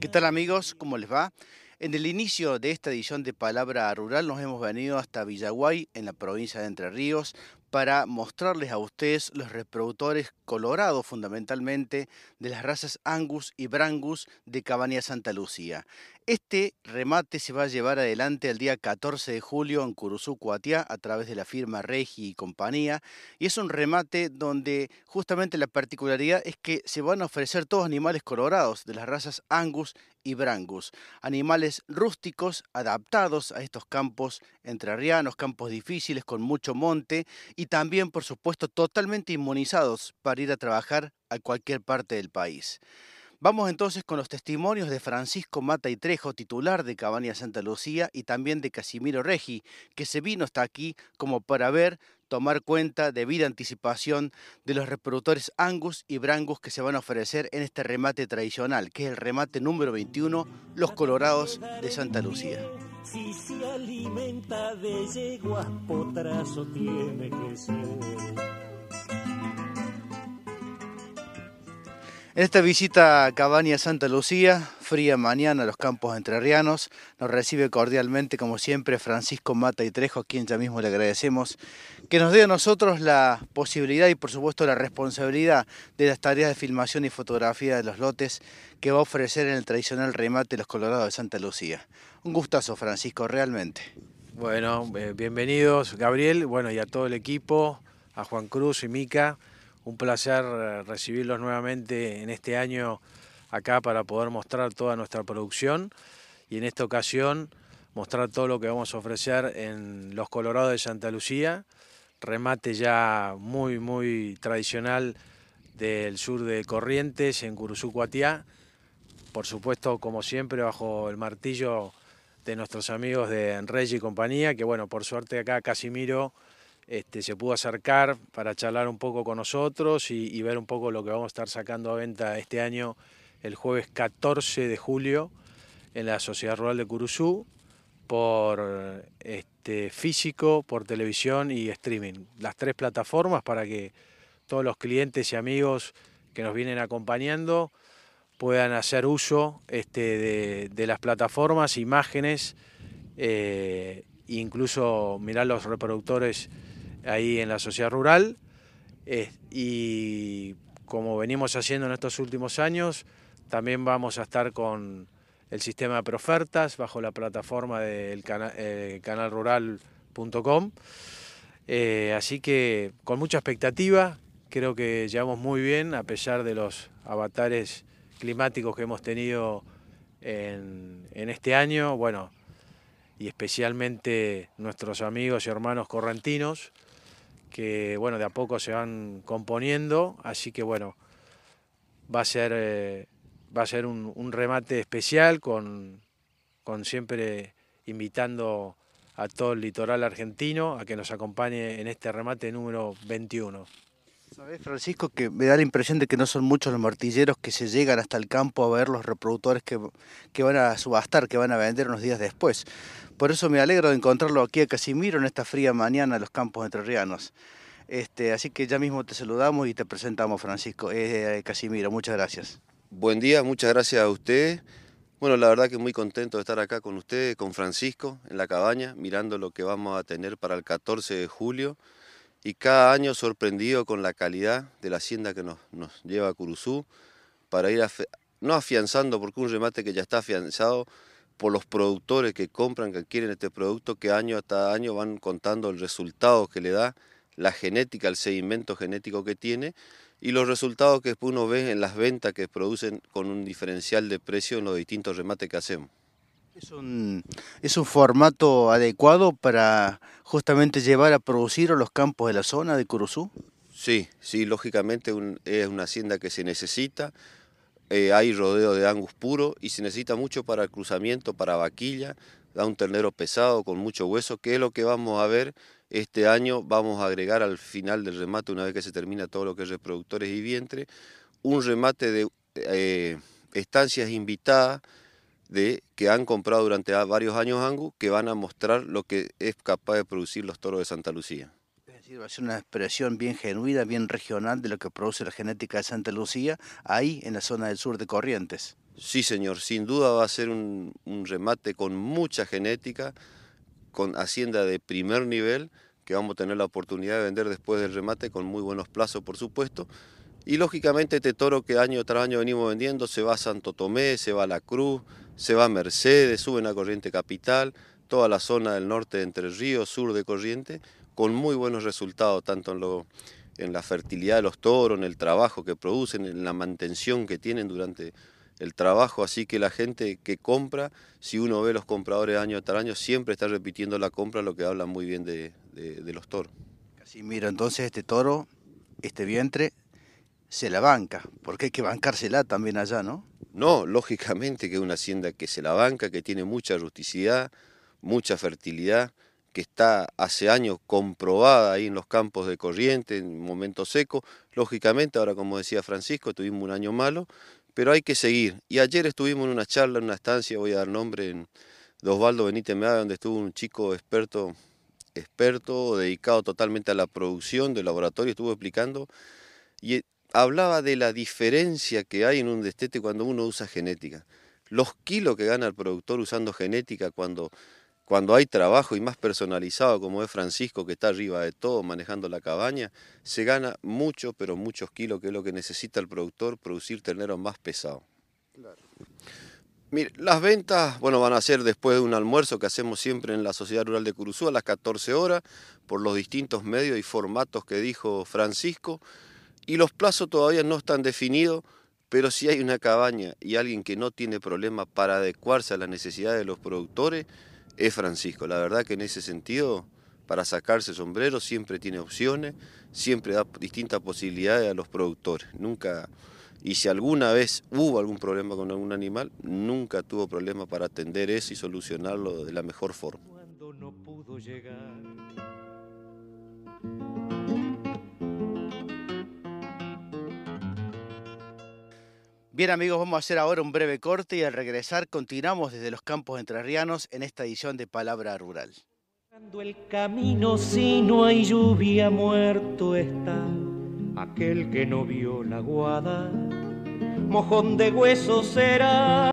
¿Qué tal amigos? ¿Cómo les va? En el inicio de esta edición de Palabra Rural nos hemos venido hasta Villaguay, en la provincia de Entre Ríos, para mostrarles a ustedes los reproductores colorados fundamentalmente de las razas Angus y Brangus de Cabaña Santa Lucía. Este remate se va a llevar adelante el día 14 de julio en Curuzú, Cuatiá, a través de la firma Regi y compañía. Y es un remate donde justamente la particularidad es que se van a ofrecer todos animales colorados de las razas Angus y Brangus. Animales rústicos adaptados a estos campos entrerrianos, campos difíciles con mucho monte y también, por supuesto, totalmente inmunizados para ir a trabajar a cualquier parte del país. Vamos entonces con los testimonios de Francisco Mata y Trejo, titular de Cabaña Santa Lucía, y también de Casimiro Regi, que se vino hasta aquí como para ver, tomar cuenta, debida anticipación, de los reproductores Angus y Brangus que se van a ofrecer en este remate tradicional, que es el remate número 21, Los Colorados de Santa Lucía. Si se alimenta de yeguas, potrazo tiene que ser. En esta visita a Cabaña Santa Lucía, fría mañana a los campos entrerrianos, nos recibe cordialmente, como siempre, Francisco Mata y Trejo, a quien ya mismo le agradecemos, que nos dé a nosotros la posibilidad y, por supuesto, la responsabilidad de las tareas de filmación y fotografía de los lotes que va a ofrecer en el tradicional remate Los Colorados de Santa Lucía. Un gustazo, Francisco, realmente. Bueno, eh, bienvenidos, Gabriel, bueno, y a todo el equipo, a Juan Cruz y Mica un placer eh, recibirlos nuevamente en este año acá para poder mostrar toda nuestra producción y en esta ocasión mostrar todo lo que vamos a ofrecer en Los Colorados de Santa Lucía, remate ya muy muy tradicional del sur de Corrientes en Curuzú Cuatiá, por supuesto como siempre bajo el martillo de nuestros amigos de Rey y compañía, que bueno, por suerte acá Casimiro este, se pudo acercar para charlar un poco con nosotros y, ver un poco lo que vamos a estar sacando a venta este año el jueves 14 de julio en la Sociedad Rural de Curuzú por este, físico, por televisión y streaming. Las tres plataformas para que todos los clientes y amigos que nos vienen acompañando puedan hacer uso este, de, las plataformas, imágenes, eh, incluso mirar los reproductores ahí en la sociedad rural y como venimos haciendo en estos últimos años, también vamos a estar con el sistema de profertas bajo la plataforma del eh, canalrural.com. Eh, así que con mucha expectativa, creo que llevamos muy bien a pesar de los avatares climáticos que hemos tenido en, en este año, bueno, y especialmente nuestros amigos y hermanos correntinos, que bueno, de a poco se van componiendo, así que bueno, va a ser, eh, va a ser un, remate especial con, con siempre invitando a todo el litoral argentino a que nos acompañe en este remate número 21. Sabes, Francisco, que me da la impresión de que no son muchos los martilleros que se llegan hasta el campo a ver los reproductores que, que van a subastar, que van a vender unos días después. Por eso me alegro de encontrarlo aquí a Casimiro en esta fría mañana en los campos entrerrianos. Este, así que ya mismo te saludamos y te presentamos, Francisco. Eh, Casimiro, muchas gracias. Buen día, muchas gracias a usted. Bueno, la verdad que muy contento de estar acá con usted, con Francisco, en la cabaña, mirando lo que vamos a tener para el 14 de julio. Y cada año sorprendido con la calidad de la hacienda que nos, lleva a Curuzú, para ir no afianzando, porque un remate que ya está afianzado, por los productores que compran, que quieren este producto, que año hasta año van contando el resultado que le da, la genética, el seguimiento genético que tiene y los resultados que uno ve en las ventas que producen con un diferencial de precio en los distintos remates que hacemos. ¿Es un, ¿Es un formato adecuado para justamente llevar a producir a los campos de la zona de Curuzú? Sí, sí, lógicamente es una hacienda que se necesita, eh, hay rodeo de angus puro y se necesita mucho para el cruzamiento, para vaquilla, da un ternero pesado con mucho hueso, que es lo que vamos a ver este año. Vamos a agregar al final del remate, una vez que se termina todo lo que es reproductores y vientre, un remate de eh, estancias invitadas de, que han comprado durante varios años angus, que van a mostrar lo que es capaz de producir los toros de Santa Lucía decir, va a ser una expresión bien genuina, bien regional de lo que produce la genética de Santa Lucía, ahí en la zona del sur de Corrientes. Sí, señor, sin duda va a ser un, un remate con mucha genética, con hacienda de primer nivel, que vamos a tener la oportunidad de vender después del remate con muy buenos plazos, por supuesto. Y lógicamente este toro que año tras año venimos vendiendo se va a Santo Tomé, se va a La Cruz, se va a Mercedes, sube a Corriente Capital, toda la zona del norte de Entre Ríos, sur de Corriente, con muy buenos resultados, tanto en, lo, en la fertilidad de los toros, en el trabajo que producen, en la mantención que tienen durante el trabajo, así que la gente que compra, si uno ve los compradores año tras año, siempre está repitiendo la compra, lo que habla muy bien de, de los toros. Así mira, entonces este toro, este vientre, se la banca, porque hay que bancársela también allá, ¿no? No, lógicamente que es una hacienda que se la banca, que tiene mucha rusticidad, mucha fertilidad, que está hace años comprobada ahí en los campos de corriente, en momentos secos. Lógicamente, ahora como decía Francisco, tuvimos un año malo, pero hay que seguir. Y ayer estuvimos en una charla, en una estancia, voy a dar nombre, en Osvaldo Benítez Meada, donde estuvo un chico experto, experto, dedicado totalmente a la producción del laboratorio, estuvo explicando, y hablaba de la diferencia que hay en un destete cuando uno usa genética. Los kilos que gana el productor usando genética cuando, cuando hay trabajo y más personalizado como es Francisco que está arriba de todo manejando la cabaña, se gana mucho, pero muchos kilos, que es lo que necesita el productor, producir ternero más pesado. Mire, las ventas, bueno, van a ser después de un almuerzo que hacemos siempre en la Sociedad Rural de Curuzú a las 14 horas, por los distintos medios y formatos que dijo Francisco y los plazos todavía no están definidos, pero si hay una cabaña y alguien que no tiene problema para adecuarse a las necesidades de los productores, es Francisco. La verdad que en ese sentido, para sacarse sombrero, siempre tiene opciones, siempre da distintas posibilidades a los productores. Nunca, y si alguna vez hubo algún problema con algún animal, nunca tuvo problema para atender eso y solucionarlo de la mejor forma. Cuando no pudo llegar Bien amigos, vamos a hacer ahora un breve corte y al regresar continuamos desde los campos entrerrianos en esta edición de Palabra Rural. el camino si no hay lluvia muerto está aquel que no vio la guada, mojón de hueso será.